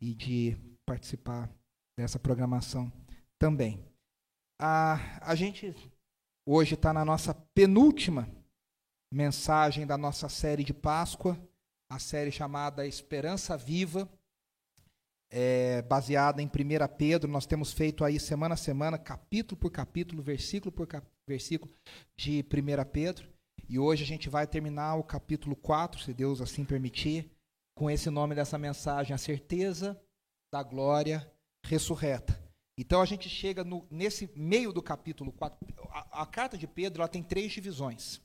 e de participar dessa programação também. A, a gente hoje está na nossa penúltima mensagem da nossa série de Páscoa, a série chamada Esperança Viva, é, baseada em 1 Pedro. Nós temos feito aí semana a semana, capítulo por capítulo, versículo por cap versículo de 1 Pedro. E hoje a gente vai terminar o capítulo 4, se Deus assim permitir, com esse nome dessa mensagem, a certeza da glória ressurreta. Então a gente chega no, nesse meio do capítulo 4. A, a carta de Pedro ela tem três divisões,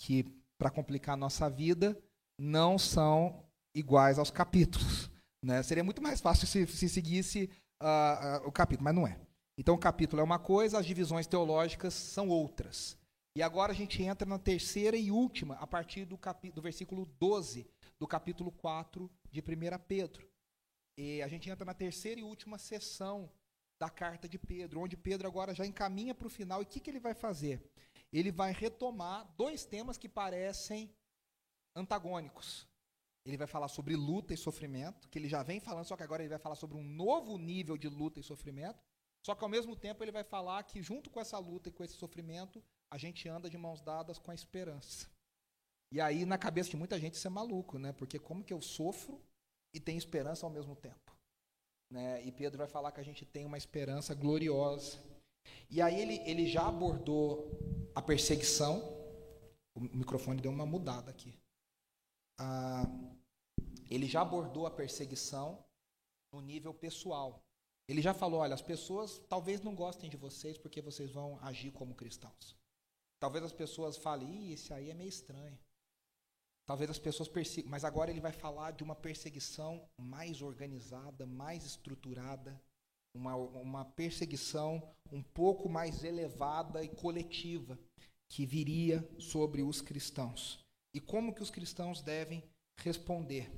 que, para complicar a nossa vida, não são iguais aos capítulos. Né? Seria muito mais fácil se, se seguisse uh, uh, o capítulo, mas não é. Então o capítulo é uma coisa, as divisões teológicas são outras. E agora a gente entra na terceira e última, a partir do, do versículo 12 do capítulo 4 de 1 Pedro. E a gente entra na terceira e última sessão da carta de Pedro, onde Pedro agora já encaminha para o final. E o que, que ele vai fazer? Ele vai retomar dois temas que parecem antagônicos. Ele vai falar sobre luta e sofrimento, que ele já vem falando, só que agora ele vai falar sobre um novo nível de luta e sofrimento. Só que ao mesmo tempo ele vai falar que junto com essa luta e com esse sofrimento, a gente anda de mãos dadas com a esperança. E aí na cabeça de muita gente isso é maluco, né? Porque como que eu sofro e tenho esperança ao mesmo tempo? Né? E Pedro vai falar que a gente tem uma esperança gloriosa. E aí ele, ele já abordou a perseguição. O microfone deu uma mudada aqui. Ah, ele já abordou a perseguição no nível pessoal. Ele já falou: olha, as pessoas talvez não gostem de vocês porque vocês vão agir como cristãos. Talvez as pessoas falem: esse aí é meio estranho. Talvez as pessoas persigam, mas agora ele vai falar de uma perseguição mais organizada, mais estruturada, uma, uma perseguição um pouco mais elevada e coletiva que viria sobre os cristãos. E como que os cristãos devem responder?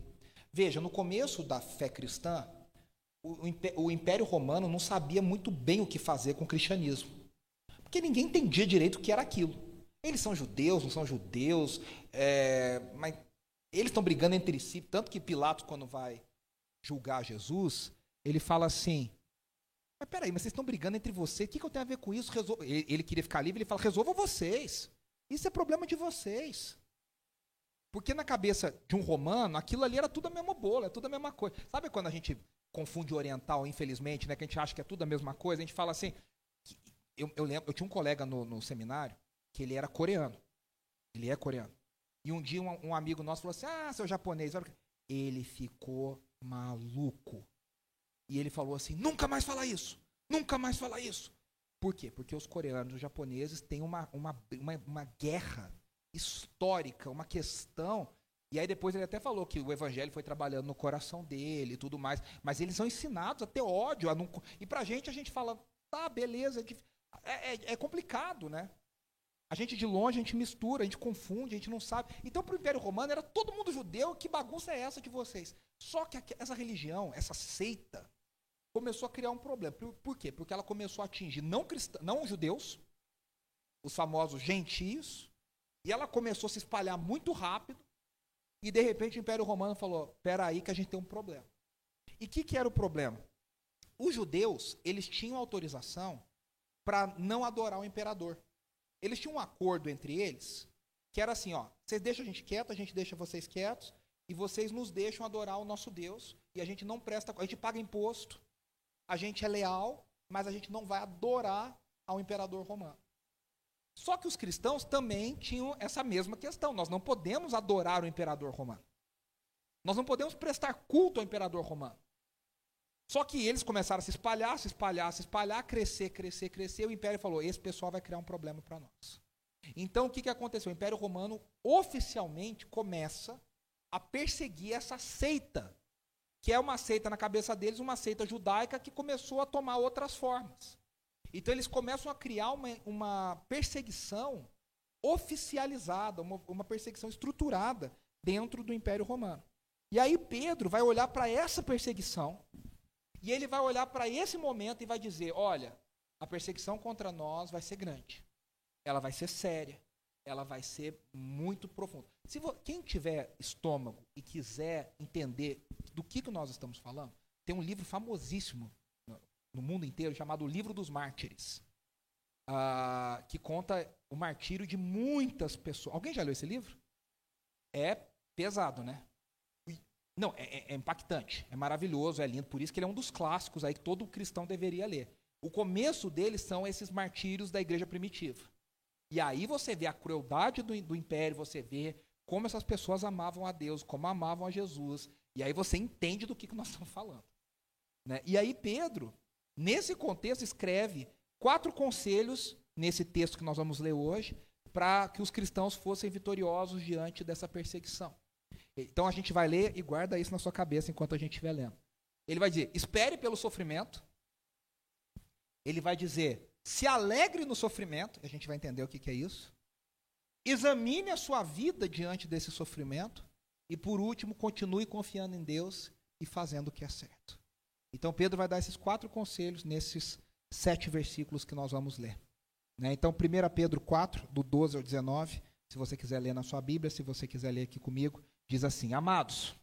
Veja, no começo da fé cristã, o Império Romano não sabia muito bem o que fazer com o cristianismo. Porque ninguém entendia direito o que era aquilo. Eles são judeus, não são judeus, é, mas eles estão brigando entre si. Tanto que Pilatos, quando vai julgar Jesus, ele fala assim: Mas peraí, mas vocês estão brigando entre vocês, o que, que eu tenho a ver com isso? Resol... Ele, ele queria ficar livre, ele fala: resolvam vocês. Isso é problema de vocês. Porque na cabeça de um romano, aquilo ali era tudo a mesma bola, é tudo a mesma coisa. Sabe quando a gente confunde oriental, infelizmente, né, que a gente acha que é tudo a mesma coisa? A gente fala assim. Eu, eu lembro, eu tinha um colega no, no seminário que ele era coreano. Ele é coreano. E um dia um, um amigo nosso falou assim: Ah, seu japonês. Ele ficou maluco. E ele falou assim: Nunca mais falar isso. Nunca mais falar isso. Por quê? Porque os coreanos e os japoneses têm uma, uma, uma, uma guerra histórica, uma questão. E aí depois ele até falou que o evangelho foi trabalhando no coração dele e tudo mais. Mas eles são ensinados a ter ódio. A não... E pra gente, a gente fala, tá, beleza. É, é, é complicado, né? A gente de longe, a gente mistura, a gente confunde, a gente não sabe. Então, para o Império Romano, era todo mundo judeu. Que bagunça é essa de vocês? Só que essa religião, essa seita, começou a criar um problema. Por, por quê? Porque ela começou a atingir não, cristãos, não judeus, os famosos gentios, e ela começou a se espalhar muito rápido. E, de repente, o Império Romano falou: espera aí que a gente tem um problema. E o que, que era o problema? Os judeus, eles tinham autorização para não adorar o imperador. Eles tinham um acordo entre eles, que era assim, ó, vocês deixam a gente quieto, a gente deixa vocês quietos, e vocês nos deixam adorar o nosso Deus, e a gente não presta, a gente paga imposto, a gente é leal, mas a gente não vai adorar ao imperador romano. Só que os cristãos também tinham essa mesma questão. Nós não podemos adorar o imperador romano. Nós não podemos prestar culto ao imperador romano. Só que eles começaram a se espalhar, se espalhar, se espalhar, crescer, crescer, crescer. O Império falou: esse pessoal vai criar um problema para nós. Então, o que, que aconteceu? O Império Romano oficialmente começa a perseguir essa seita, que é uma seita na cabeça deles, uma seita judaica que começou a tomar outras formas. Então, eles começam a criar uma, uma perseguição oficializada, uma, uma perseguição estruturada dentro do Império Romano. E aí, Pedro vai olhar para essa perseguição e ele vai olhar para esse momento e vai dizer: olha, a perseguição contra nós vai ser grande, ela vai ser séria, ela vai ser muito profunda. Se quem tiver estômago e quiser entender do que, que nós estamos falando, tem um livro famosíssimo no mundo inteiro chamado O Livro dos Mártires, uh, que conta o martírio de muitas pessoas. Alguém já leu esse livro? É pesado, né? Não, é, é, é, impactante, é maravilhoso, é lindo. Por isso que ele é um dos clássicos aí que todo cristão deveria ler. O começo dele são esses martírios da igreja primitiva. E aí você vê a crueldade do, do império, você vê como essas pessoas amavam a Deus, como amavam a Jesus. E aí você entende do que, que nós estamos falando. Né? E aí Pedro, nesse contexto, escreve quatro conselhos, nesse texto que nós vamos ler hoje, para que os cristãos fossem vitoriosos diante dessa perseguição. Então a gente vai ler e guarda isso na sua cabeça enquanto a gente estiver lendo. Ele vai dizer: espere pelo sofrimento. Ele vai dizer: se alegre no sofrimento. A gente vai entender o que, que é isso. Examine a sua vida diante desse sofrimento. E por último, continue confiando em Deus e fazendo o que é certo. Então, Pedro vai dar esses quatro conselhos nesses sete versículos que nós vamos ler. Né? Então, 1 Pedro 4, do 12 ao 19, se você quiser ler na sua Bíblia, se você quiser ler aqui comigo, diz assim: Amados,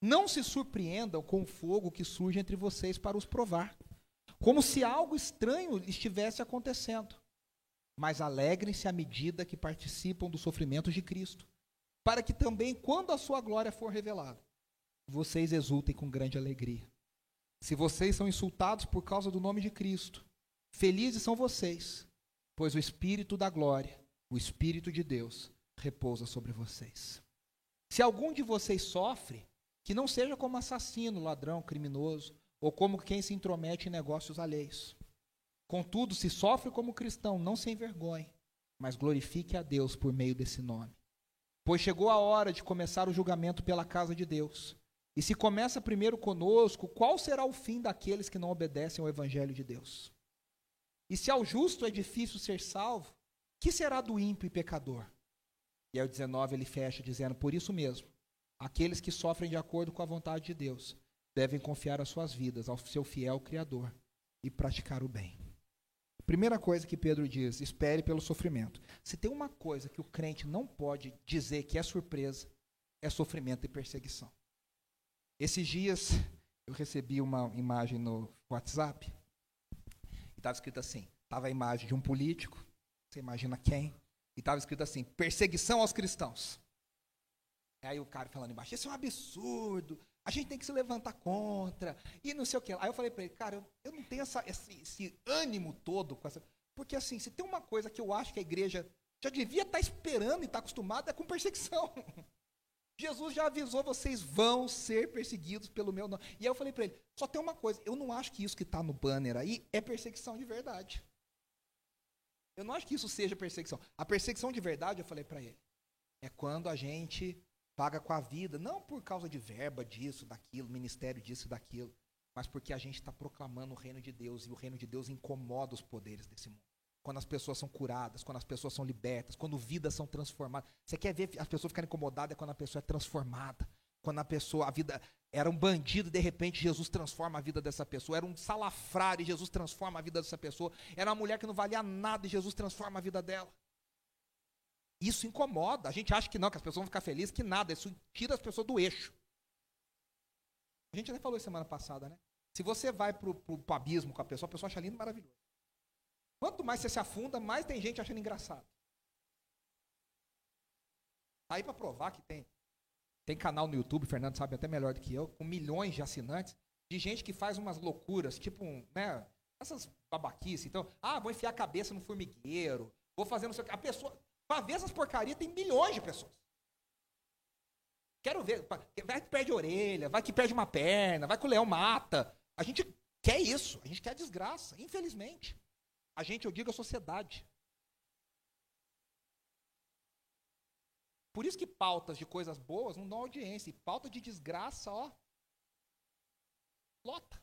não se surpreendam com o fogo que surge entre vocês para os provar, como se algo estranho estivesse acontecendo mas alegrem-se à medida que participam dos sofrimentos de Cristo, para que também, quando a sua glória for revelada, vocês exultem com grande alegria. Se vocês são insultados por causa do nome de Cristo, felizes são vocês, pois o Espírito da glória, o Espírito de Deus, repousa sobre vocês. Se algum de vocês sofre, que não seja como assassino, ladrão, criminoso, ou como quem se intromete em negócios alheios Contudo, se sofre como cristão, não se envergonhe, mas glorifique a Deus por meio desse nome. Pois chegou a hora de começar o julgamento pela casa de Deus. E se começa primeiro conosco, qual será o fim daqueles que não obedecem ao evangelho de Deus? E se ao justo é difícil ser salvo, que será do ímpio e pecador? E aí o 19 ele fecha dizendo: Por isso mesmo, aqueles que sofrem de acordo com a vontade de Deus devem confiar as suas vidas ao seu fiel Criador e praticar o bem. Primeira coisa que Pedro diz: espere pelo sofrimento. Se tem uma coisa que o crente não pode dizer que é surpresa, é sofrimento e perseguição. Esses dias eu recebi uma imagem no WhatsApp e estava escrito assim: estava a imagem de um político, você imagina quem, e estava escrito assim: perseguição aos cristãos. Aí o cara falando embaixo: isso é um absurdo, a gente tem que se levantar contra, e não sei o que. Aí eu falei para ele, cara, eu, eu não tenho essa, esse, esse, ânimo todo com essa. Porque assim, se tem uma coisa que eu acho que a igreja já devia estar tá esperando e estar tá acostumada é com perseguição. Jesus já avisou, vocês vão ser perseguidos pelo meu nome. E aí eu falei para ele, só tem uma coisa, eu não acho que isso que está no banner aí é perseguição de verdade. Eu não acho que isso seja perseguição. A perseguição de verdade, eu falei para ele, é quando a gente paga com a vida, não por causa de verba disso, daquilo, ministério disso, daquilo, mas porque a gente está proclamando o reino de Deus e o reino de Deus incomoda os poderes desse mundo. Quando as pessoas são curadas, quando as pessoas são libertas, quando vidas são transformadas. Você quer ver as pessoas ficarem incomodadas é quando a pessoa é transformada. Quando a pessoa, a vida era um bandido, de repente Jesus transforma a vida dessa pessoa. Era um salafrário Jesus transforma a vida dessa pessoa. Era uma mulher que não valia nada e Jesus transforma a vida dela. Isso incomoda. A gente acha que não, que as pessoas vão ficar felizes, que nada. Isso tira as pessoas do eixo. A gente até falou isso semana passada, né? Se você vai para o abismo com a pessoa, a pessoa acha lindo maravilhoso. Quanto mais você se afunda, mais tem gente achando engraçado. Tá aí para provar que tem, tem canal no YouTube, Fernando sabe até melhor do que eu, com milhões de assinantes, de gente que faz umas loucuras, tipo, né, essas babaquices. Então, ah, vou enfiar a cabeça no formigueiro, vou fazer não sei o que. A pessoa, para ver essas porcarias tem milhões de pessoas. Quero ver. Vai que perde a orelha, vai que perde uma perna, vai que o leão mata. A gente quer isso. A gente quer desgraça, infelizmente. A gente, eu digo a sociedade. Por isso que pautas de coisas boas não dão audiência. E pauta de desgraça, ó. Lota.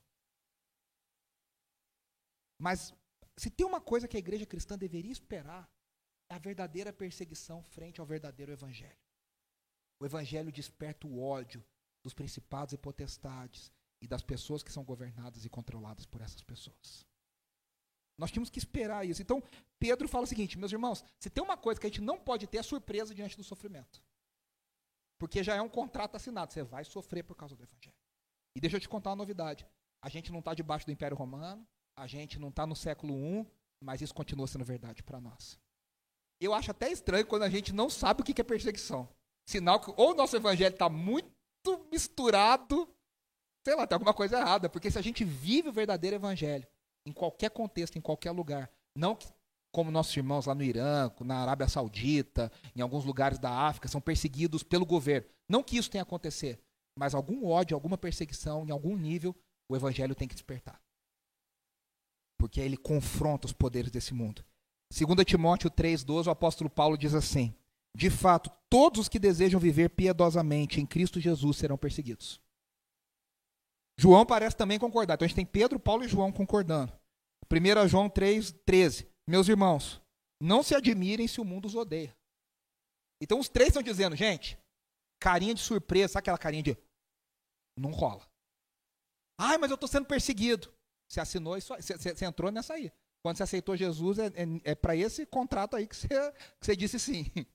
Mas se tem uma coisa que a igreja cristã deveria esperar, a verdadeira perseguição frente ao verdadeiro evangelho. O evangelho desperta o ódio dos principados e potestades e das pessoas que são governadas e controladas por essas pessoas. Nós tínhamos que esperar isso. Então, Pedro fala o seguinte, meus irmãos, se tem uma coisa que a gente não pode ter é surpresa diante do sofrimento. Porque já é um contrato assinado, você vai sofrer por causa do evangelho. E deixa eu te contar uma novidade. A gente não está debaixo do Império Romano, a gente não está no século I, mas isso continua sendo verdade para nós. Eu acho até estranho quando a gente não sabe o que é perseguição. Sinal que ou o nosso evangelho está muito misturado, sei lá, tem alguma coisa errada. Porque se a gente vive o verdadeiro evangelho, em qualquer contexto, em qualquer lugar, não que, como nossos irmãos lá no Irã, na Arábia Saudita, em alguns lugares da África, são perseguidos pelo governo. Não que isso tenha acontecer, mas algum ódio, alguma perseguição, em algum nível, o evangelho tem que despertar. Porque ele confronta os poderes desse mundo. 2 Timóteo 3,12, o apóstolo Paulo diz assim: De fato, todos os que desejam viver piedosamente em Cristo Jesus serão perseguidos. João parece também concordar. Então a gente tem Pedro, Paulo e João concordando. 1 João 3,13. Meus irmãos, não se admirem se o mundo os odeia. Então os três estão dizendo, gente, carinha de surpresa, sabe aquela carinha de. Não rola. Ai, mas eu estou sendo perseguido. Você assinou isso, você, você entrou nessa aí. Quando você aceitou Jesus, é, é, é para esse contrato aí que você, que você disse sim.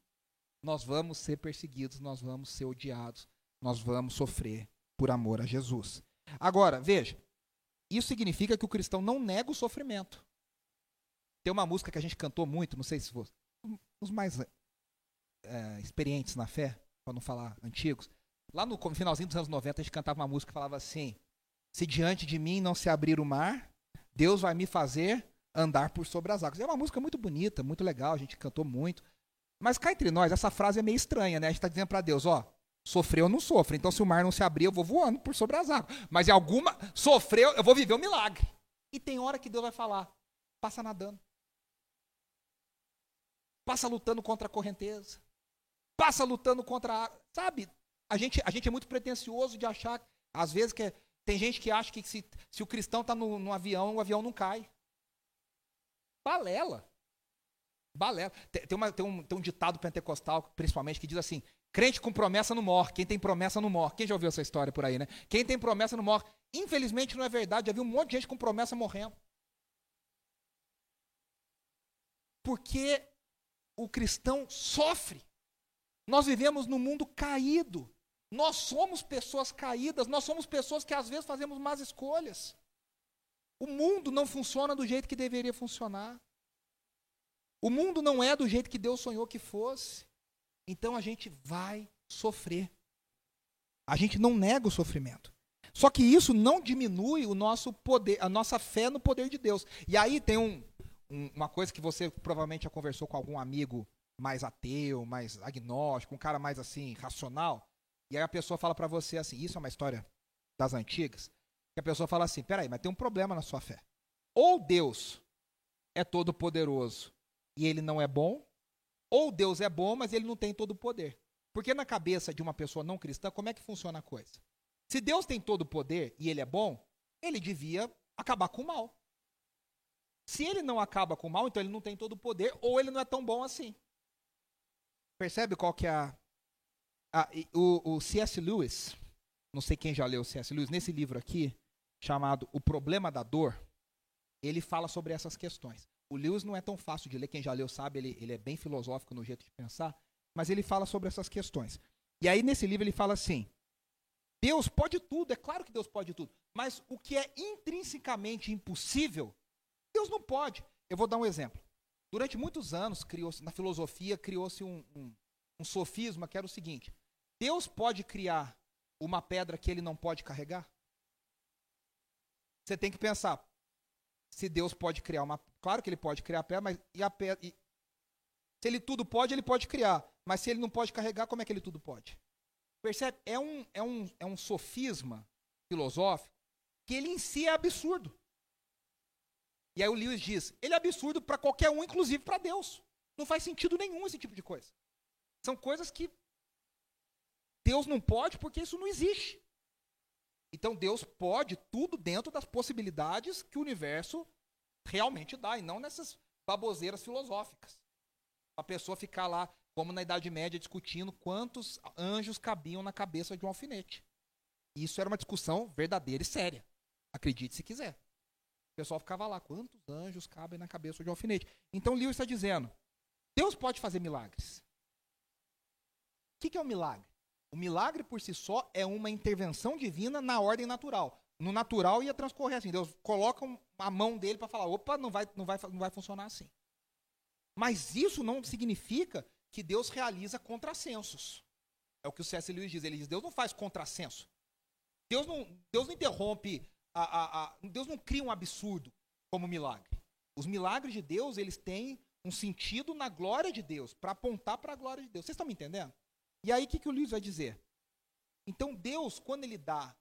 Nós vamos ser perseguidos, nós vamos ser odiados, nós vamos sofrer por amor a Jesus. Agora, veja, isso significa que o cristão não nega o sofrimento. Tem uma música que a gente cantou muito, não sei se você, os mais é, experientes na fé, para não falar antigos. Lá no finalzinho dos anos 90, a gente cantava uma música que falava assim: Se diante de mim não se abrir o mar, Deus vai me fazer andar por sobre as águas. É uma música muito bonita, muito legal, a gente cantou muito. Mas cá entre nós, essa frase é meio estranha, né? A gente está dizendo para Deus, ó, sofreu ou não sofre. Então, se o mar não se abrir, eu vou voando por sobre as águas. Mas em alguma. Sofreu, eu vou viver um milagre. E tem hora que Deus vai falar: passa nadando. Passa lutando contra a correnteza. Passa lutando contra a. Sabe? A gente, a gente é muito pretencioso de achar, às vezes, que é, tem gente que acha que se, se o cristão está no, no avião, o avião não cai. Balela. Balela. Tem, uma, tem, um, tem um ditado pentecostal, principalmente, que diz assim: crente com promessa não morre. Quem tem promessa não morre. Quem já ouviu essa história por aí, né? Quem tem promessa não morre. Infelizmente não é verdade. Já vi um monte de gente com promessa morrendo. Porque o cristão sofre. Nós vivemos num mundo caído. Nós somos pessoas caídas. Nós somos pessoas que às vezes fazemos más escolhas. O mundo não funciona do jeito que deveria funcionar. O mundo não é do jeito que Deus sonhou que fosse. Então a gente vai sofrer. A gente não nega o sofrimento. Só que isso não diminui o nosso poder, a nossa fé no poder de Deus. E aí tem um, um, uma coisa que você provavelmente já conversou com algum amigo mais ateu, mais agnóstico, um cara mais assim racional. E aí a pessoa fala para você assim, isso é uma história das antigas que a pessoa fala assim: peraí, mas tem um problema na sua fé. Ou Deus é todo poderoso e ele não é bom, ou Deus é bom, mas ele não tem todo o poder. Porque na cabeça de uma pessoa não cristã, como é que funciona a coisa? Se Deus tem todo o poder e ele é bom, ele devia acabar com o mal. Se ele não acaba com o mal, então ele não tem todo o poder ou ele não é tão bom assim. Percebe qual que é a. a o, o C.S. Lewis, não sei quem já leu o C.S. Lewis, nesse livro aqui, chamado O Problema da Dor, ele fala sobre essas questões. O Lewis não é tão fácil de ler, quem já leu sabe, ele, ele é bem filosófico no jeito de pensar, mas ele fala sobre essas questões. E aí, nesse livro, ele fala assim: Deus pode tudo, é claro que Deus pode tudo, mas o que é intrinsecamente impossível, Deus não pode. Eu vou dar um exemplo. Durante muitos anos, na filosofia, criou-se um, um, um sofisma que era o seguinte: Deus pode criar uma pedra que ele não pode carregar? Você tem que pensar, se Deus pode criar uma. Claro que ele pode criar a pedra, mas e a pedra. E, se ele tudo pode, ele pode criar. Mas se ele não pode carregar, como é que ele tudo pode? Percebe? É um, é um, é um sofisma filosófico que ele em si é absurdo. E aí o Lewis diz: ele é absurdo para qualquer um, inclusive para Deus. Não faz sentido nenhum esse tipo de coisa. São coisas que Deus não pode porque isso não existe. Então Deus pode tudo dentro das possibilidades que o universo realmente dá, e não nessas baboseiras filosóficas. A pessoa ficar lá, como na Idade Média, discutindo quantos anjos cabiam na cabeça de um alfinete. Isso era uma discussão verdadeira e séria. Acredite se quiser. O pessoal ficava lá, quantos anjos cabem na cabeça de um alfinete? Então Lewis está dizendo, Deus pode fazer milagres. O que, que é um milagre? O milagre por si só é uma intervenção divina na ordem natural. No natural ia transcorrer assim. Deus coloca a mão dele para falar: opa, não vai, não, vai, não vai funcionar assim. Mas isso não significa que Deus realiza contrassensos. É o que o C.S. Lewis diz. Ele diz: Deus não faz contrassenso. Deus não, Deus não interrompe, a, a, a, Deus não cria um absurdo como milagre. Os milagres de Deus, eles têm um sentido na glória de Deus, para apontar para a glória de Deus. Vocês estão me entendendo? E aí, o que, que o Lewis vai dizer? Então, Deus, quando ele dá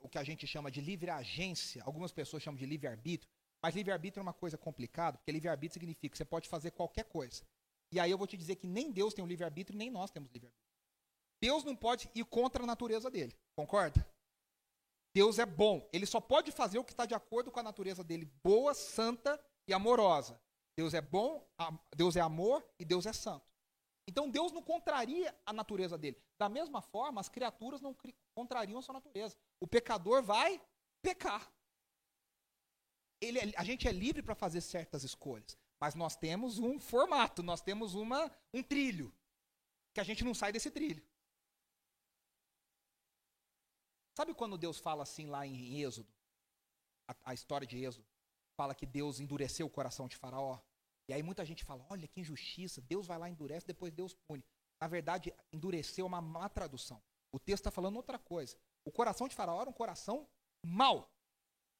o que a gente chama de livre agência, algumas pessoas chamam de livre-arbítrio, mas livre-arbítrio é uma coisa complicada, porque livre-arbítrio significa que você pode fazer qualquer coisa. E aí eu vou te dizer que nem Deus tem o livre-arbítrio, nem nós temos livre-arbítrio. Deus não pode ir contra a natureza dele, concorda? Deus é bom. Ele só pode fazer o que está de acordo com a natureza dele, boa, santa e amorosa. Deus é bom, Deus é amor e Deus é santo. Então Deus não contraria a natureza dele. Da mesma forma, as criaturas não contrariam a sua natureza. O pecador vai pecar. Ele é, a gente é livre para fazer certas escolhas, mas nós temos um formato, nós temos uma, um trilho, que a gente não sai desse trilho. Sabe quando Deus fala assim lá em Êxodo? A, a, história de Êxodo fala que Deus endureceu o coração de Faraó. E aí muita gente fala: olha que injustiça, Deus vai lá endurece, depois Deus pune. Na verdade, endureceu é uma má tradução. O texto está falando outra coisa. O coração de Faraó era um coração mau. O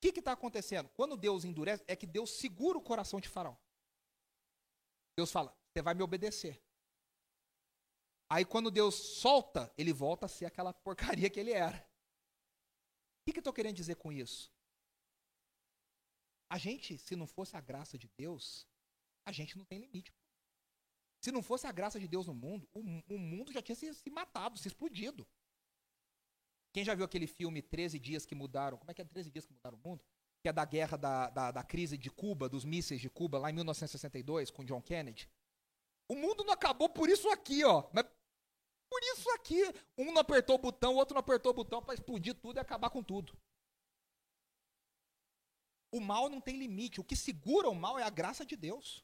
que está acontecendo? Quando Deus endurece, é que Deus segura o coração de Faraó. Deus fala: você vai me obedecer. Aí quando Deus solta, ele volta a ser aquela porcaria que ele era. O que, eu estou querendo dizer com isso? A gente, se não fosse a graça de Deus, a gente não tem limite. Se não fosse a graça de Deus no mundo, o, o mundo já tinha se, se, matado, se explodido. Quem já viu aquele filme 13 Dias que Mudaram? Como é que é 13 Dias que Mudaram o Mundo? Que é da guerra da, da, da crise de Cuba, dos mísseis de Cuba, lá em 1962, com John Kennedy. O mundo não acabou por isso aqui, ó. Mas por isso aqui, um não apertou o botão, o outro não apertou o botão para explodir tudo e acabar com tudo. O mal não tem limite. O que segura o mal é a graça de Deus.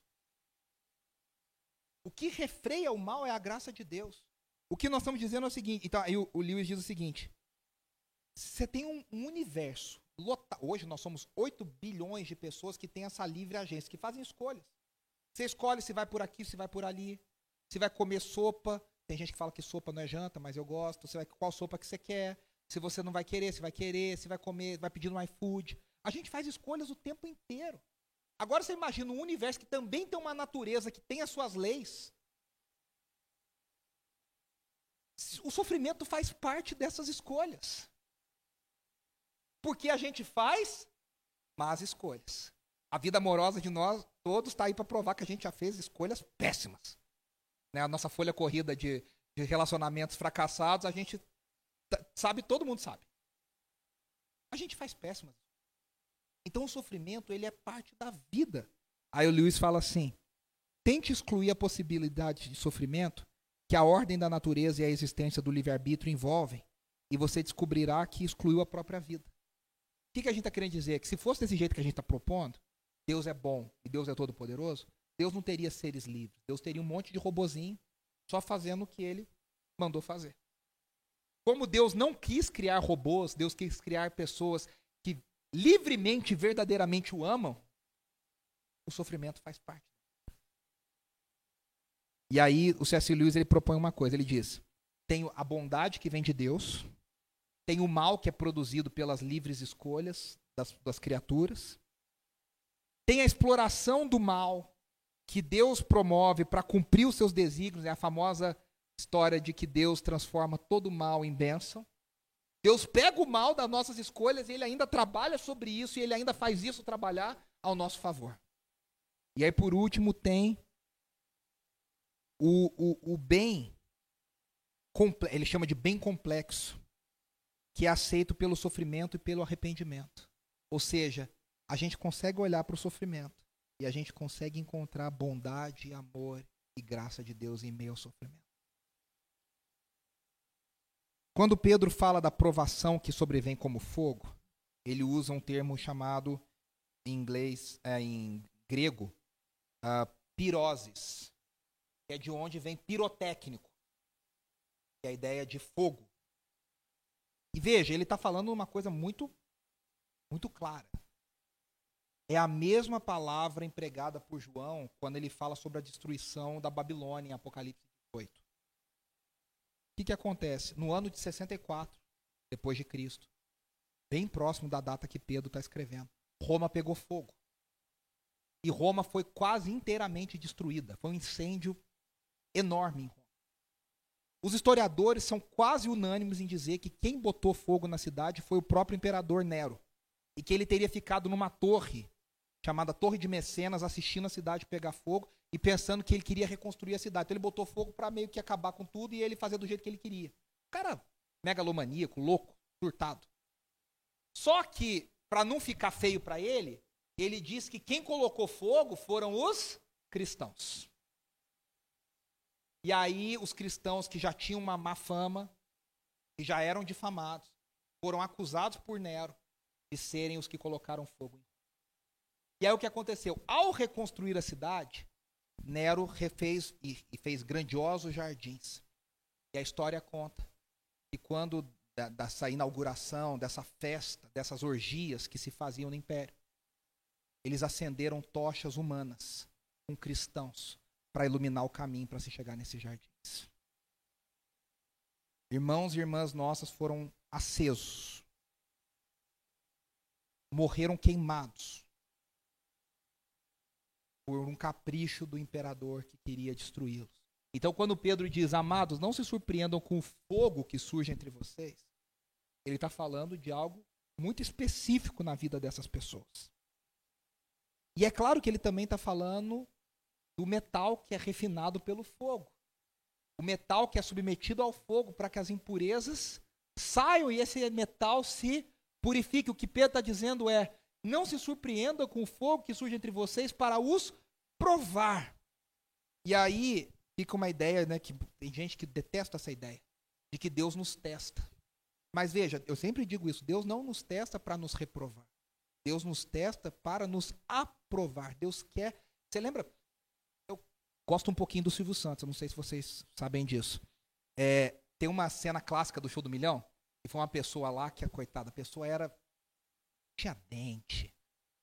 O que refreia o mal é a graça de Deus. O que nós estamos dizendo é o seguinte. Então, aí o, o Lewis diz o seguinte: você tem um, um universo. hoje nós somos 8 bilhões de pessoas que têm essa livre agência, que fazem escolhas. Você escolhe se vai por aqui, se vai por ali, se vai comer sopa, tem gente que fala que sopa não é janta, mas eu gosto. Você vai qual sopa que você quer? Se você não vai querer, se vai querer, se vai comer, vai pedir no iFood. A gente faz escolhas o tempo inteiro. Agora você imagina um universo que também tem uma natureza, que tem as suas leis. O sofrimento faz parte dessas escolhas. Porque a gente faz más escolhas. A vida amorosa de nós todos está aí para provar que a gente já fez escolhas péssimas né, a nossa folha corrida de, de relacionamentos fracassados, a gente sabe, todo mundo sabe. A gente faz péssimas. Então o sofrimento, ele é parte da vida. Aí o Lewis fala assim: tente excluir a possibilidade de sofrimento que a ordem da natureza e a existência do livre-arbítrio envolvem, e você descobrirá que excluiu a própria vida. O que, que a gente está querendo dizer? Que se fosse desse jeito que a gente está propondo, Deus é bom e Deus é todo-poderoso, Deus não teria seres livres. Deus teria um monte de robozinho só fazendo o que ele mandou fazer. Como Deus não quis criar robôs, Deus quis criar pessoas livremente, verdadeiramente o amam, o sofrimento faz parte. E aí o C.S. Lewis ele propõe uma coisa, ele diz: tem a bondade que vem de Deus, tem o mal que é produzido pelas livres escolhas das, das criaturas, tem a exploração do mal que Deus promove para cumprir os seus desígnios, é a famosa história de que Deus transforma todo mal em bênção. Deus pega o mal das nossas escolhas e ele ainda trabalha sobre isso e ele ainda faz isso trabalhar ao nosso favor. E aí, por último, tem o, o, o bem, ele chama de bem complexo, que é aceito pelo sofrimento e pelo arrependimento. Ou seja, a gente consegue olhar para o sofrimento e a gente consegue encontrar bondade, amor e graça de Deus em meio ao sofrimento. Quando Pedro fala da provação que sobrevém como fogo, ele usa um termo chamado em inglês, é, em grego, uh, piroses, que é de onde vem pirotécnico. que é a ideia de fogo. E veja, ele está falando uma coisa muito, muito clara. É a mesma palavra empregada por João quando ele fala sobre a destruição da Babilônia em Apocalipse 8. O que, que acontece? No ano de 64, depois de Cristo, bem próximo da data que Pedro está escrevendo, Roma pegou fogo. E Roma foi quase inteiramente destruída. Foi um incêndio enorme em Roma. Os historiadores são quase unânimes em dizer que quem botou fogo na cidade foi o próprio imperador Nero. E que ele teria ficado numa torre, chamada Torre de Mecenas, assistindo a cidade pegar fogo e pensando que ele queria reconstruir a cidade. Então ele botou fogo para meio que acabar com tudo e ele fazer do jeito que ele queria. O cara megalomaníaco, louco, surtado. Só que, para não ficar feio para ele, ele diz que quem colocou fogo foram os cristãos. E aí os cristãos que já tinham uma má fama, que já eram difamados, foram acusados por Nero de serem os que colocaram fogo. E aí o que aconteceu? Ao reconstruir a cidade, Nero refez e, e fez grandiosos jardins. E a história conta que quando da, dessa inauguração, dessa festa, dessas orgias que se faziam no império, eles acenderam tochas humanas com cristãos para iluminar o caminho para se chegar nesses jardins. Irmãos e irmãs nossas foram acesos, morreram queimados por um capricho do imperador que queria destruí-los. Então, quando Pedro diz, amados, não se surpreendam com o fogo que surge entre vocês, ele está falando de algo muito específico na vida dessas pessoas. E é claro que ele também está falando do metal que é refinado pelo fogo. O metal que é submetido ao fogo para que as impurezas saiam e esse metal se purifique. O que Pedro está dizendo é: não se surpreenda com o fogo que surge entre vocês para os provar. E aí fica uma ideia, né, que tem gente que detesta essa ideia, de que Deus nos testa. Mas veja, eu sempre digo isso: Deus não nos testa para nos reprovar. Deus nos testa para nos aprovar. Deus quer. Você lembra? Gosto um pouquinho do Silvio Santos, não sei se vocês sabem disso. É, tem uma cena clássica do Show do Milhão, e foi uma pessoa lá que, coitada, a pessoa era. tinha dente,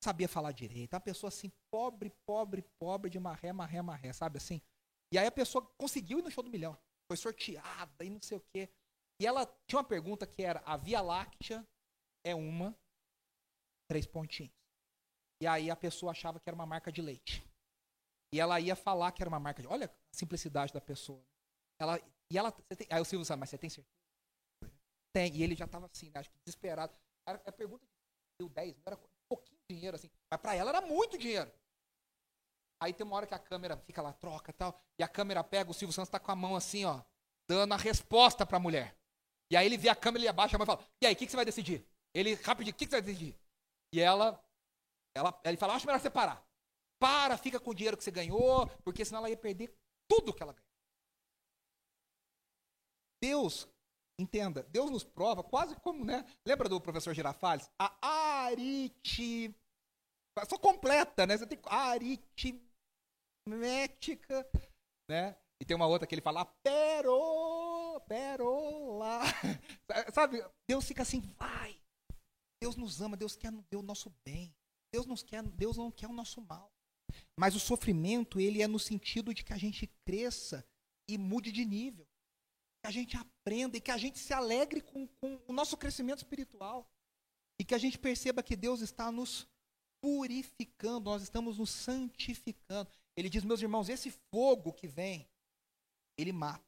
sabia falar direito, uma pessoa assim, pobre, pobre, pobre, de marré, marré, marré, sabe assim? E aí a pessoa conseguiu ir no Show do Milhão, foi sorteada e não sei o quê. E ela tinha uma pergunta que era: a Via Láctea é uma, três pontinhos. E aí a pessoa achava que era uma marca de leite. E ela ia falar que era uma marca de. Olha a simplicidade da pessoa. Ela, e ela. Tem, aí o Silvio sabe, mas você tem certeza? Tem. E ele já estava assim, né, acho que desesperado. A, a pergunta deu 10, não era dinheiro assim. Mas para ela era muito dinheiro. Aí tem uma hora que a câmera fica lá, troca tal. E a câmera pega, o Silvio Santos está com a mão assim, ó, dando a resposta para a mulher. E aí ele vê a câmera, ele abaixa a mão e fala: E aí, o que, que, você vai decidir? Ele, rapidinho, o que, que, você vai decidir? E ela, ela ele fala: Acho melhor separar. Para, fica com o dinheiro que você ganhou, porque senão ela ia perder tudo que ela ganhou. Deus, entenda, Deus nos prova quase como, né? Lembra do professor Girafales? A arite. Só completa, né? Você tem aritmética, né? E tem uma outra que ele fala pero, perola. Sabe? Deus fica assim, vai. Deus nos ama, Deus quer o nosso bem. Deus, nos quer, Deus não quer o nosso mal. Mas o sofrimento, ele é no sentido de que a gente cresça e mude de nível. Que a gente aprenda e que a gente se alegre com, com o nosso crescimento espiritual. E que a gente perceba que Deus está nos purificando, nós estamos nos santificando. Ele diz, meus irmãos, esse fogo que vem, ele mata,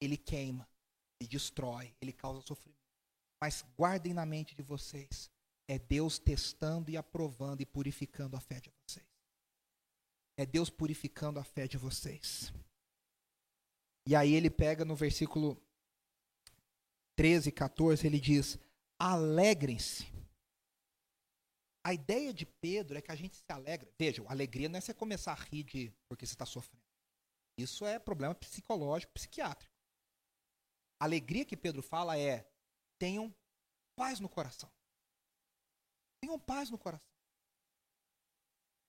ele queima, ele destrói, ele causa sofrimento. Mas guardem na mente de vocês, é Deus testando e aprovando e purificando a fé de vocês. É Deus purificando a fé de vocês. E aí ele pega no versículo 13, 14, ele diz: alegrem-se. A ideia de Pedro é que a gente se alegra. Veja, alegria não é você começar a rir de porque você está sofrendo. Isso é problema psicológico, psiquiátrico. A alegria que Pedro fala é: tenham paz no coração. Tenham paz no coração.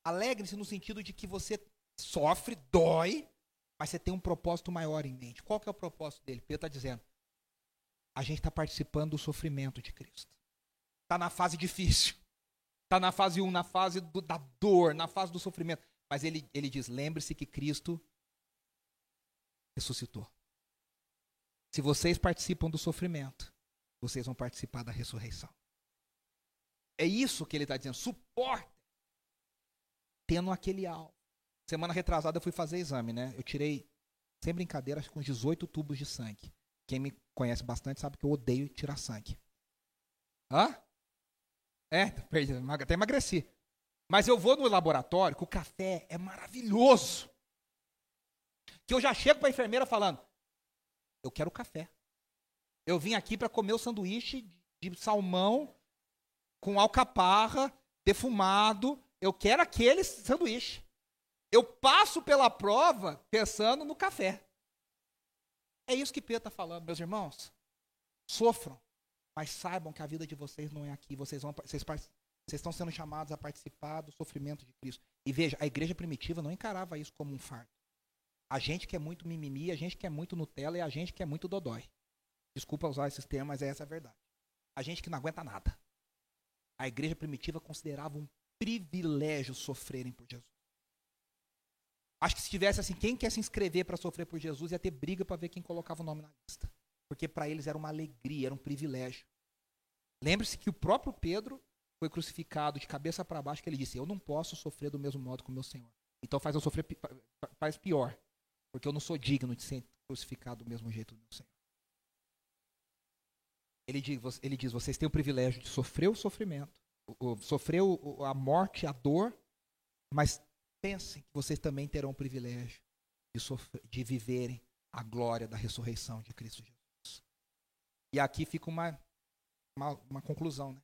Alegre-se no sentido de que você sofre, dói, Mas você tem um propósito maior em mente. Qual que é o propósito dele? Pedro está dizendo: a gente está participando do sofrimento de Cristo. Está na fase difícil. Está na fase 1, um, na fase do, da dor, na fase do sofrimento. Mas ele, ele diz: lembre-se que Cristo ressuscitou. Se vocês participam do sofrimento, vocês vão participar da ressurreição. É isso que ele está dizendo. Suporte. Tendo aquele alvo. Semana retrasada eu fui fazer exame, né? Eu tirei, sem brincadeira, acho que uns 18 tubos de sangue. Quem me conhece bastante sabe que eu odeio tirar sangue. Hã? É, perdi, até emagreci. Mas eu vou no laboratório, que o café é maravilhoso. Que eu já chego para a enfermeira falando: Eu quero café. Eu vim aqui para comer o sanduíche de salmão com alcaparra, defumado. Eu quero aquele sanduíche. Eu passo pela prova pensando no café. É isso que Pedro está falando, meus irmãos. Sofram, mas saibam que a vida de vocês não é aqui. Vocês, vão, vocês, vocês estão sendo chamados a participar do sofrimento de Cristo. E veja, a igreja primitiva não encarava isso como um fardo. A gente que é muito mimimi, a gente que é muito Nutella e a gente que é muito dodói. Desculpa usar esses termos, mas essa é a verdade. A gente que não aguenta nada. A igreja primitiva considerava um privilégio sofrerem por Jesus. Acho que se tivesse assim, quem quer se inscrever para sofrer por Jesus ia ter briga para ver quem colocava o nome na lista. Porque para eles era uma alegria, era um privilégio. Lembre-se que o próprio Pedro foi crucificado de cabeça para baixo, que ele disse: Eu não posso sofrer do mesmo modo que o meu Senhor. Então faz eu sofrer faz pior, porque eu não sou digno de ser crucificado do mesmo jeito do meu Senhor. Ele diz, ele diz: Vocês têm o privilégio de sofrer o sofrimento, sofrer a morte, a dor, mas pensem que vocês também terão o privilégio de, sofrer, de viverem a glória da ressurreição de Cristo Jesus. E aqui fica uma, uma, uma conclusão. Né?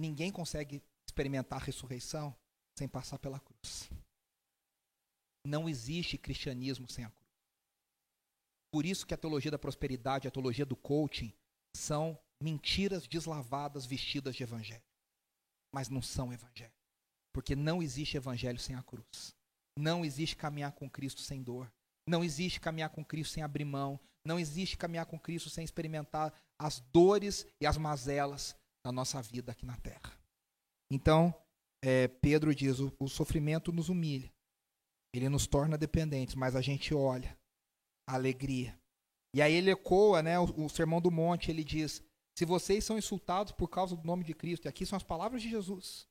Ninguém consegue experimentar a ressurreição sem passar pela cruz. Não existe cristianismo sem a cruz. Por isso que a teologia da prosperidade, a teologia do coaching, são mentiras deslavadas vestidas de evangelho. Mas não são evangelho. Porque não existe evangelho sem a cruz. Não existe caminhar com Cristo sem dor. Não existe caminhar com Cristo sem abrir mão. Não existe caminhar com Cristo sem experimentar as dores e as mazelas da nossa vida aqui na terra. Então, é, Pedro diz: o, o sofrimento nos humilha, ele nos torna dependentes, mas a gente olha a alegria. E aí ele ecoa né, o, o Sermão do Monte, ele diz: se vocês são insultados por causa do nome de Cristo, e aqui são as palavras de Jesus,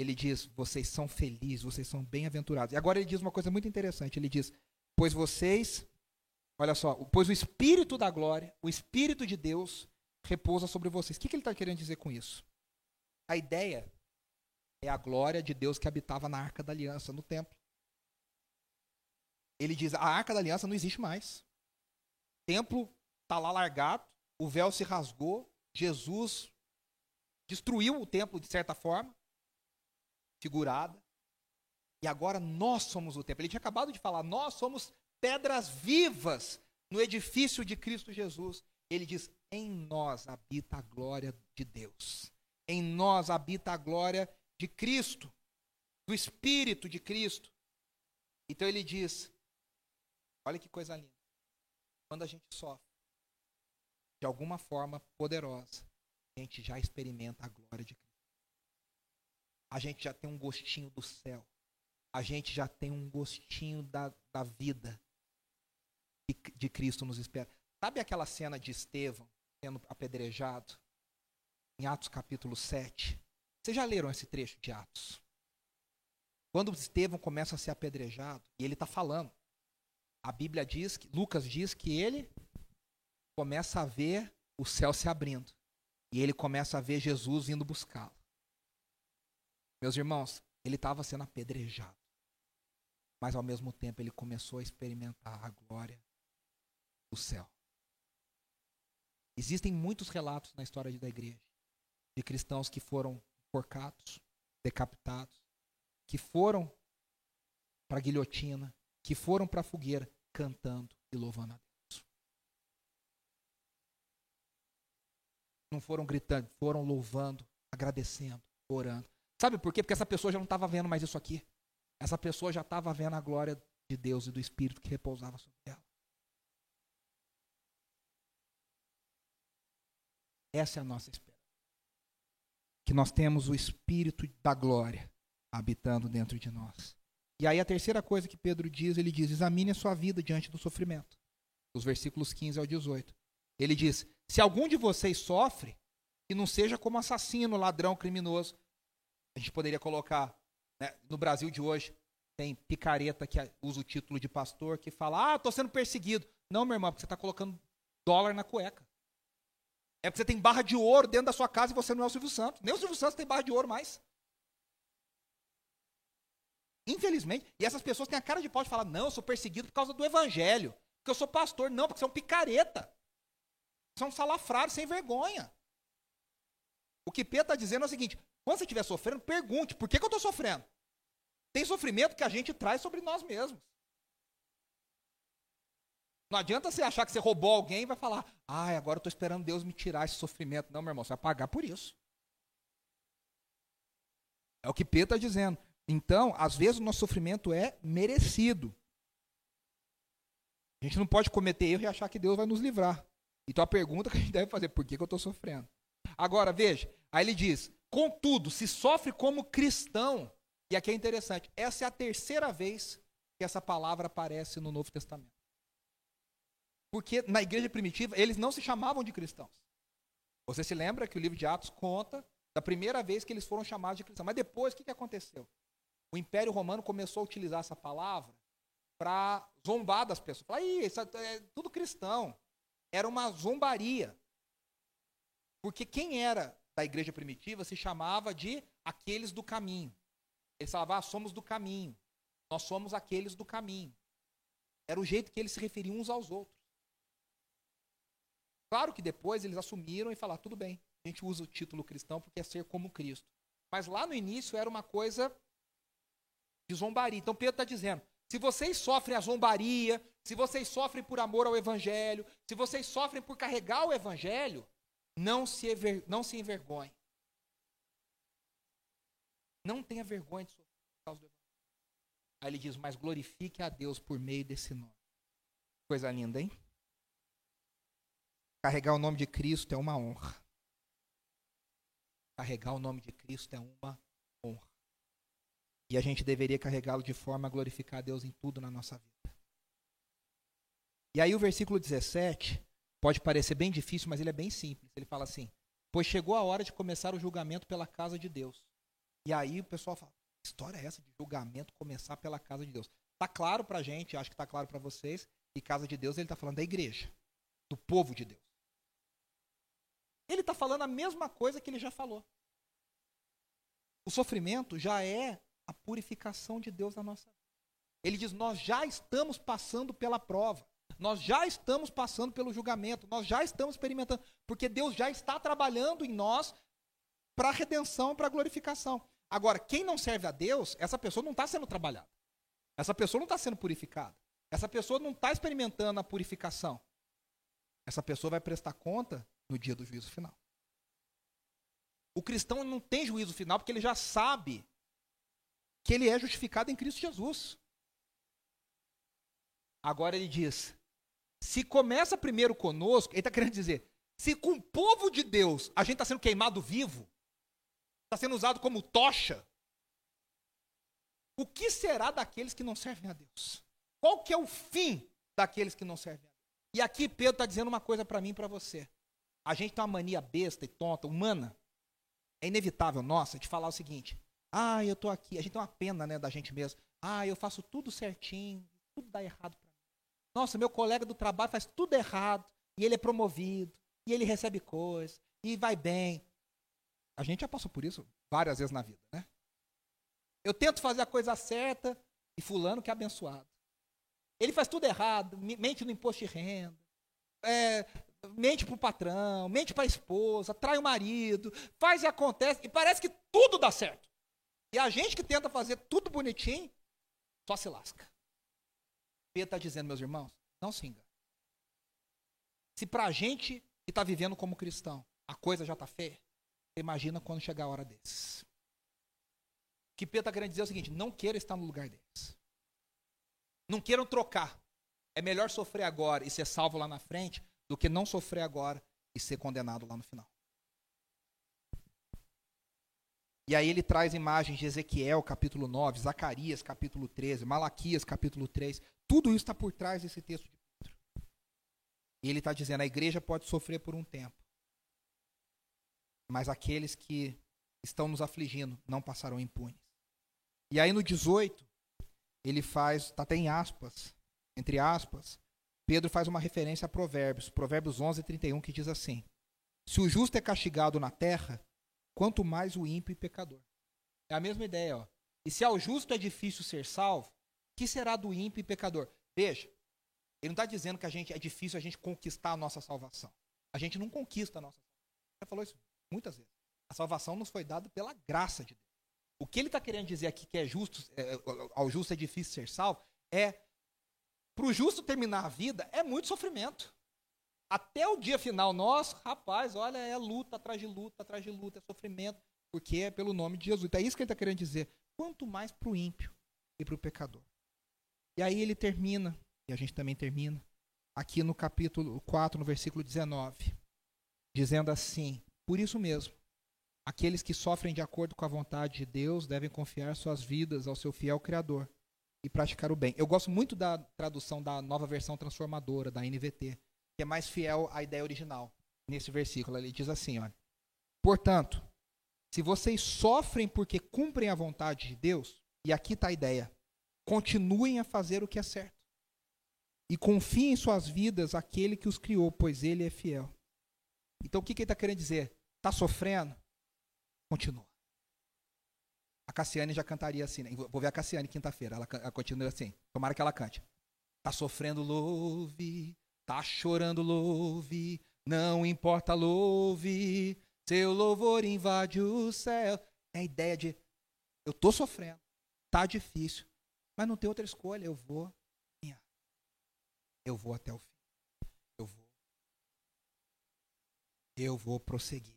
ele diz: vocês são felizes, vocês são bem-aventurados. E agora ele diz uma coisa muito interessante. Ele diz: pois vocês, olha só, pois o Espírito da glória, o Espírito de Deus, repousa sobre vocês. O que, que ele está querendo dizer com isso? A ideia é a glória de Deus que habitava na Arca da Aliança, no templo. Ele diz: a Arca da Aliança não existe mais. O templo está lá largado, o véu se rasgou, Jesus destruiu o templo de certa forma figurada. E agora nós somos o templo. Ele tinha acabado de falar, nós somos pedras vivas no edifício de Cristo Jesus. Ele diz: em nós habita a glória de Deus. Em nós habita a glória de Cristo, do Espírito de Cristo. Então ele diz: olha que coisa linda. Quando a gente sofre, de alguma forma poderosa, a gente já experimenta a glória de Cristo a gente já tem um gostinho do céu. A gente já tem um gostinho da, da vida que de Cristo nos espera. Sabe aquela cena de Estevão sendo apedrejado? Em Atos capítulo 7. Vocês já leram esse trecho de Atos? Quando Estevão começa a ser apedrejado, e ele está falando, a Bíblia diz, que, Lucas diz que ele começa a ver o céu se abrindo. E ele começa a ver Jesus indo buscá-lo. Meus irmãos, ele estava sendo apedrejado. Mas ao mesmo tempo ele começou a experimentar a glória do céu. Existem muitos relatos na história da igreja de cristãos que foram enforcados, decapitados, que foram para a guilhotina, que foram para a fogueira cantando e louvando a Deus. Não foram gritando, foram louvando, agradecendo, orando. Sabe por quê? Porque essa pessoa já não estava vendo mais isso aqui. Essa pessoa já estava vendo a glória de Deus e do Espírito que repousava sobre ela. Essa é a nossa esperança. Que nós temos o Espírito da glória habitando dentro de nós. E aí a terceira coisa que Pedro diz, ele diz: examine a sua vida diante do sofrimento. Dos versículos 15 ao 18. Ele diz: se algum de vocês sofre, que não seja como assassino, ladrão, criminoso. A gente poderia colocar, né, no Brasil de hoje, tem picareta que usa o título de pastor, que fala, ah, estou sendo perseguido. Não, meu irmão, porque você está colocando dólar na cueca. É porque você tem barra de ouro dentro da sua casa e você não é o Silvio Santos. Nem o Silvio Santos tem barra de ouro mais. Infelizmente. E essas pessoas têm a cara de pau de falar, não, eu sou perseguido por causa do evangelho. Porque eu sou pastor. Não, porque você é um picareta. Você é um salafrário sem vergonha. O que Pedro está dizendo é o seguinte: quando você estiver sofrendo, pergunte, por que, que eu estou sofrendo? Tem sofrimento que a gente traz sobre nós mesmos. Não adianta você achar que você roubou alguém e vai falar, ai, agora eu estou esperando Deus me tirar esse sofrimento. Não, meu irmão, você vai pagar por isso. É o que Pedro está dizendo. Então, às vezes o nosso sofrimento é merecido. A gente não pode cometer erro e achar que Deus vai nos livrar. Então a pergunta que a gente deve fazer, por que, que eu estou sofrendo? Agora, veja, aí ele diz, contudo, se sofre como cristão, e aqui é interessante, essa é a terceira vez que essa palavra aparece no Novo Testamento. Porque na igreja primitiva, eles não se chamavam de cristãos. Você se lembra que o livro de Atos conta da primeira vez que eles foram chamados de cristãos. Mas depois, o que, aconteceu? O Império Romano começou a utilizar essa palavra para zombar das pessoas. Falar, isso é tudo cristão. Era uma zombaria. Porque quem era da igreja primitiva se chamava de aqueles do caminho. Eles falavam, ah, somos do caminho. Nós somos aqueles do caminho. Era o jeito que eles se referiam uns aos outros. Claro que depois eles assumiram e falaram, tudo bem, a gente usa o título cristão porque é ser como Cristo. Mas lá no início era uma coisa de zombaria. Então Pedro está dizendo, se vocês sofrem a zombaria, se vocês sofrem por amor ao Evangelho, se vocês sofrem por carregar o Evangelho, não se, não se envergonhe. Não tenha vergonha de sofrer por causa do Evangelho. Aí ele diz, mas glorifique a Deus por meio desse nome. Coisa linda, hein? Carregar o nome de Cristo é uma honra. Carregar o nome de Cristo é uma honra. E a gente deveria carregá-lo de forma a glorificar a Deus em tudo na nossa vida. E aí o versículo 17 pode parecer bem difícil, mas ele é bem simples. Ele fala assim: Pois chegou a hora de começar o julgamento pela casa de Deus. E aí o pessoal fala: Que história é essa de julgamento começar pela casa de Deus? Está claro para a gente, acho que está claro para vocês, que casa de Deus ele está falando da igreja, do povo de Deus. Ele está falando a mesma coisa que ele já falou. O sofrimento já é a purificação de Deus na nossa vida. Ele diz: Nós já estamos passando pela prova. Nós já estamos passando pelo julgamento, nós já estamos experimentando, porque Deus já está trabalhando em nós para a redenção, para a glorificação. Agora, quem não serve a Deus, essa pessoa não está sendo trabalhada. Essa pessoa não está sendo purificada. Essa pessoa não está experimentando a purificação. Essa pessoa vai prestar conta no dia do juízo final. O cristão não tem juízo final porque ele já sabe que ele é justificado em Cristo Jesus. Agora ele diz: se começa primeiro conosco, ele está querendo dizer, se com o povo de Deus a gente está sendo queimado vivo, está sendo usado como tocha, o que será daqueles que não servem a Deus? Qual que é o fim daqueles que não servem a Deus? E aqui Pedro está dizendo uma coisa para mim e para você. A gente tem uma mania besta e tonta, humana. É inevitável, nossa, de falar o seguinte: ah, eu estou aqui. A gente tem uma pena né, da gente mesmo. Ah, eu faço tudo certinho, tudo dá errado para. Nossa, meu colega do trabalho faz tudo errado, e ele é promovido, e ele recebe coisas, e vai bem. A gente já passou por isso várias vezes na vida, né? Eu tento fazer a coisa certa e fulano que é abençoado. Ele faz tudo errado, mente no imposto de renda, é, mente para o patrão, mente para a esposa, trai o marido, faz e acontece, e parece que tudo dá certo. E a gente que tenta fazer tudo bonitinho, só se lasca. Pedro está dizendo, meus irmãos, não se engane. Se para a gente que está vivendo como cristão, a coisa já está feia, imagina quando chegar a hora desses. Que Pedro está querendo dizer é o seguinte: não queira estar no lugar deles. Não queiram trocar. É melhor sofrer agora e ser salvo lá na frente do que não sofrer agora e ser condenado lá no final. E aí ele traz imagens de Ezequiel, capítulo 9, Zacarias, capítulo 13, Malaquias, capítulo 3. Tudo isso está por trás desse texto de Pedro. E ele está dizendo: a igreja pode sofrer por um tempo, mas aqueles que estão nos afligindo não passarão impunes. E aí no 18, ele faz, está até em aspas, entre aspas, Pedro faz uma referência a Provérbios, Provérbios 11, 31, que diz assim: Se o justo é castigado na terra, quanto mais o ímpio e pecador. É a mesma ideia, ó. E se ao justo é difícil ser salvo, que será do ímpio e pecador? Veja, ele não está dizendo que a gente é difícil a gente conquistar a nossa salvação. A gente não conquista a nossa salvação. Já falou isso muitas vezes. A salvação nos foi dada pela graça de Deus. O que ele está querendo dizer aqui que é justo, é, ao justo é difícil ser salvo, é para o justo terminar a vida é muito sofrimento. Até o dia final, nós, rapaz, olha, é luta atrás de luta, atrás de luta, é sofrimento, porque é pelo nome de Jesus. Então é isso que ele está querendo dizer. Quanto mais para o ímpio e para o pecador. E aí ele termina, e a gente também termina, aqui no capítulo 4, no versículo 19, dizendo assim: Por isso mesmo, aqueles que sofrem de acordo com a vontade de Deus devem confiar suas vidas ao seu fiel Criador e praticar o bem. Eu gosto muito da tradução da nova versão transformadora, da NVT que é mais fiel à ideia original. Nesse versículo, ele diz assim: olha, portanto, se vocês sofrem porque cumprem a vontade de Deus, e aqui está a ideia, continuem a fazer o que é certo. E confiem em suas vidas aquele que os criou, pois ele é fiel. Então o que, que ele está querendo dizer? Está sofrendo? Continua. A Cassiane já cantaria assim, né? Vou ver a Cassiane quinta-feira. Ela, ela continua assim. Tomara que ela cante. Está sofrendo, louve Tá chorando, louve, não importa, louve, seu louvor invade o céu. É a ideia de eu tô sofrendo, tá difícil, mas não tem outra escolha, eu vou eu vou até o fim. Eu vou eu vou prosseguir.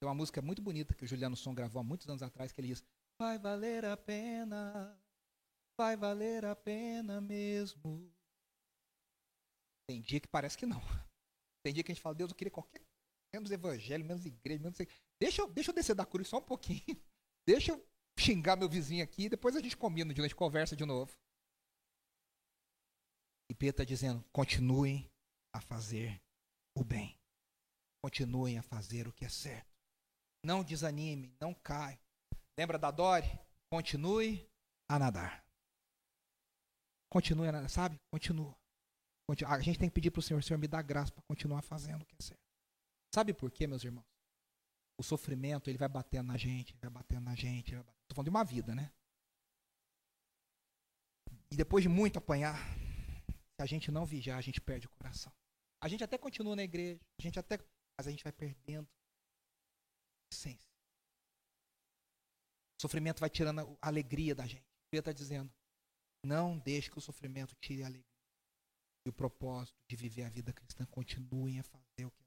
Tem uma música muito bonita que o Juliano Som gravou há muitos anos atrás que ele diz: Vai valer a pena, vai valer a pena mesmo. Tem dia que parece que não. Tem dia que a gente fala, Deus, eu queria qualquer menos evangelho, menos igreja, menos. Deixa eu, deixa eu descer da cruz só um pouquinho. Deixa eu xingar meu vizinho aqui, depois a gente combina, a gente conversa de novo. E Pedro está dizendo: continuem a fazer o bem. Continuem a fazer o que é certo. Não desanime, não caia. Lembra da Dori? Continue a nadar. Continue a nadar, sabe? Continua. A gente tem que pedir para o Senhor, Senhor, me dá graça para continuar fazendo o que é certo. Sabe por quê, meus irmãos? O sofrimento, ele vai batendo na gente, vai batendo na gente. Estou falando de uma vida, né? E depois de muito apanhar, se a gente não vigiar, a gente perde o coração. A gente até continua na igreja, a gente até, mas a gente vai perdendo a essência. O sofrimento vai tirando a alegria da gente. Ele está dizendo: não deixe que o sofrimento tire a alegria e o propósito de viver a vida cristã. Continuem a fazer o que é.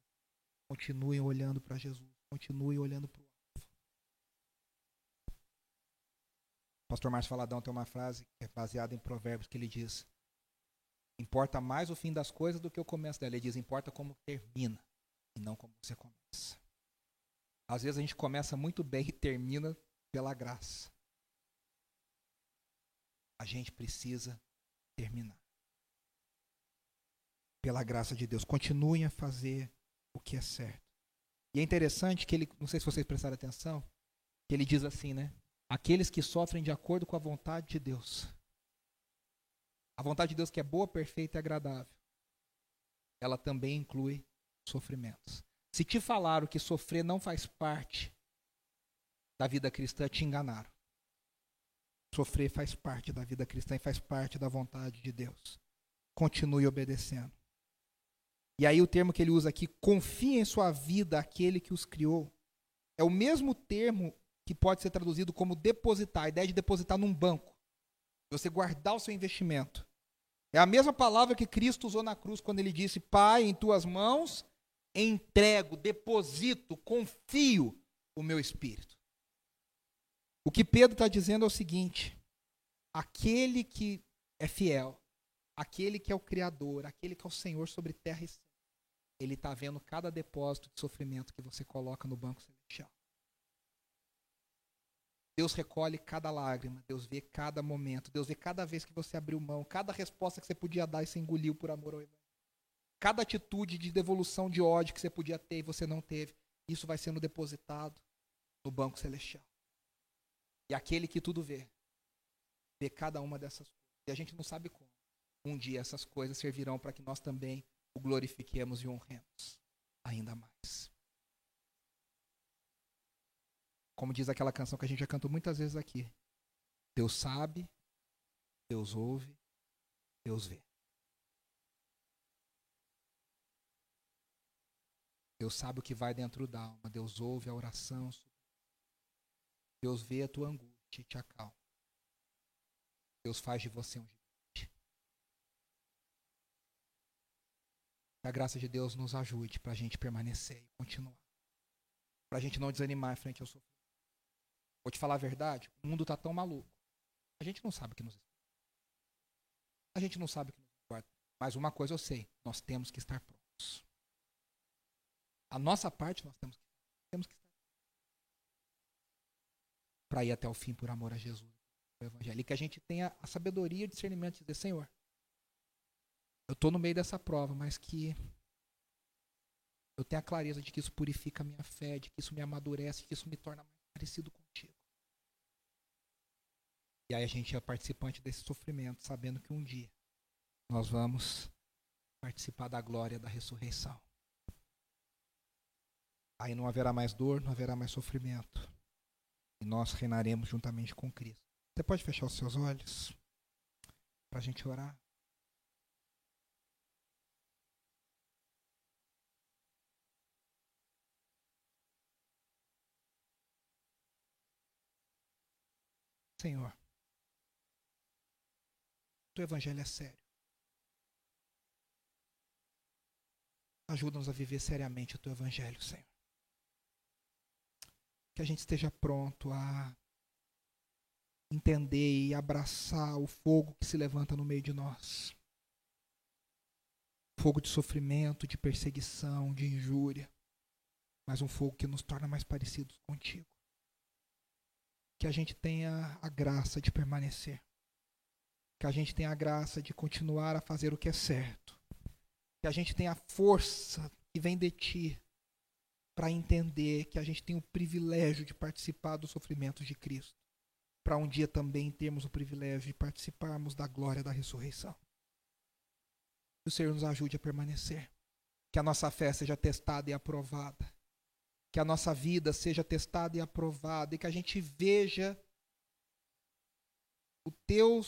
Continuem olhando para Jesus. Continuem olhando para o alvo. O pastor Márcio Faladão tem uma frase que é baseada em provérbios que ele diz importa mais o fim das coisas do que o começo dela. Ele diz importa como termina e não como você começa. Às vezes a gente começa muito bem e termina pela graça. A gente precisa terminar pela graça de Deus. Continuem a fazer o que é certo. E é interessante que ele, não sei se vocês prestaram atenção, que ele diz assim, né? Aqueles que sofrem de acordo com a vontade de Deus. A vontade de Deus que é boa, perfeita e agradável. Ela também inclui sofrimentos. Se te falaram que sofrer não faz parte da vida cristã, te enganaram. Sofrer faz parte da vida cristã e faz parte da vontade de Deus. Continue obedecendo. E aí o termo que ele usa aqui, confia em sua vida aquele que os criou, é o mesmo termo que pode ser traduzido como depositar, a ideia de depositar num banco. Você guardar o seu investimento. É a mesma palavra que Cristo usou na cruz quando ele disse: Pai, em tuas mãos entrego, deposito, confio o meu espírito. O que Pedro está dizendo é o seguinte: aquele que é fiel, aquele que é o Criador, aquele que é o Senhor sobre terra e céu, ele está vendo cada depósito de sofrimento que você coloca no banco celestial. Deus recolhe cada lágrima, Deus vê cada momento, Deus vê cada vez que você abriu mão, cada resposta que você podia dar e você engoliu por amor ao Evangelho. Cada atitude de devolução de ódio que você podia ter e você não teve, isso vai sendo depositado no banco celestial. E aquele que tudo vê, vê cada uma dessas coisas. E a gente não sabe como. Um dia essas coisas servirão para que nós também o glorifiquemos e honremos ainda mais. Como diz aquela canção que a gente já cantou muitas vezes aqui. Deus sabe, Deus ouve, Deus vê. Deus sabe o que vai dentro da alma. Deus ouve a oração. Deus vê a tua angústia e te acalma. Deus faz de você um Que a graça de Deus nos ajude para a gente permanecer e continuar. Para a gente não desanimar em frente ao sofrimento. Vou te falar a verdade, o mundo está tão maluco. A gente não sabe o que nos. A gente não sabe o que nos guarda. Mas uma coisa eu sei, nós temos que estar prontos. A nossa parte nós temos que, temos que estar para ir até o fim por amor a Jesus, Evangelho. E que a gente tenha a sabedoria e discernimento de dizer, Senhor, eu estou no meio dessa prova, mas que eu tenho a clareza de que isso purifica a minha fé, de que isso me amadurece, que isso me torna mais parecido contigo. E aí a gente é participante desse sofrimento, sabendo que um dia nós vamos participar da glória da ressurreição. Aí não haverá mais dor, não haverá mais sofrimento. E nós reinaremos juntamente com Cristo. Você pode fechar os seus olhos para a gente orar? Senhor, teu evangelho é sério. Ajuda-nos a viver seriamente o teu evangelho, Senhor. Que a gente esteja pronto a entender e abraçar o fogo que se levanta no meio de nós. Fogo de sofrimento, de perseguição, de injúria, mas um fogo que nos torna mais parecidos contigo que a gente tenha a graça de permanecer. Que a gente tenha a graça de continuar a fazer o que é certo. Que a gente tenha a força que vem de ti para entender que a gente tem o privilégio de participar dos sofrimentos de Cristo. Para um dia também termos o privilégio de participarmos da glória da ressurreição. Que o Senhor nos ajude a permanecer. Que a nossa fé seja testada e aprovada que a nossa vida seja testada e aprovada e que a gente veja o teu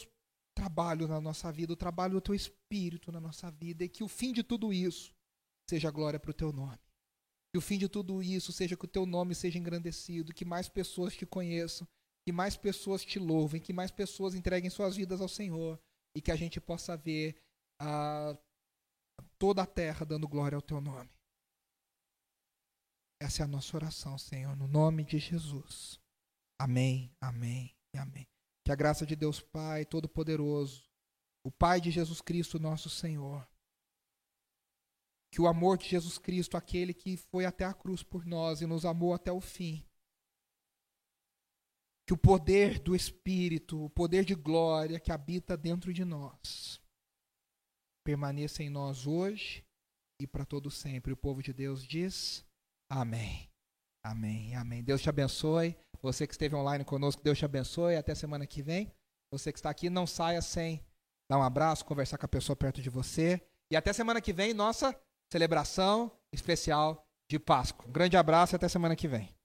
trabalho na nossa vida, o trabalho do teu espírito na nossa vida e que o fim de tudo isso seja glória para o teu nome. Que o fim de tudo isso seja que o teu nome seja engrandecido, que mais pessoas te conheçam, que mais pessoas te louvem, que mais pessoas entreguem suas vidas ao Senhor e que a gente possa ver a, toda a terra dando glória ao teu nome. Essa é a nossa oração, Senhor, no nome de Jesus. Amém, amém e amém. Que a graça de Deus Pai Todo-Poderoso, o Pai de Jesus Cristo, nosso Senhor, que o amor de Jesus Cristo, aquele que foi até a cruz por nós e nos amou até o fim, que o poder do Espírito, o poder de glória que habita dentro de nós, permaneça em nós hoje e para todo sempre. O povo de Deus diz. Amém. Amém. Amém. Deus te abençoe. Você que esteve online conosco, Deus te abençoe. Até semana que vem. Você que está aqui, não saia sem dar um abraço, conversar com a pessoa perto de você. E até semana que vem, nossa celebração especial de Páscoa. Um grande abraço e até semana que vem.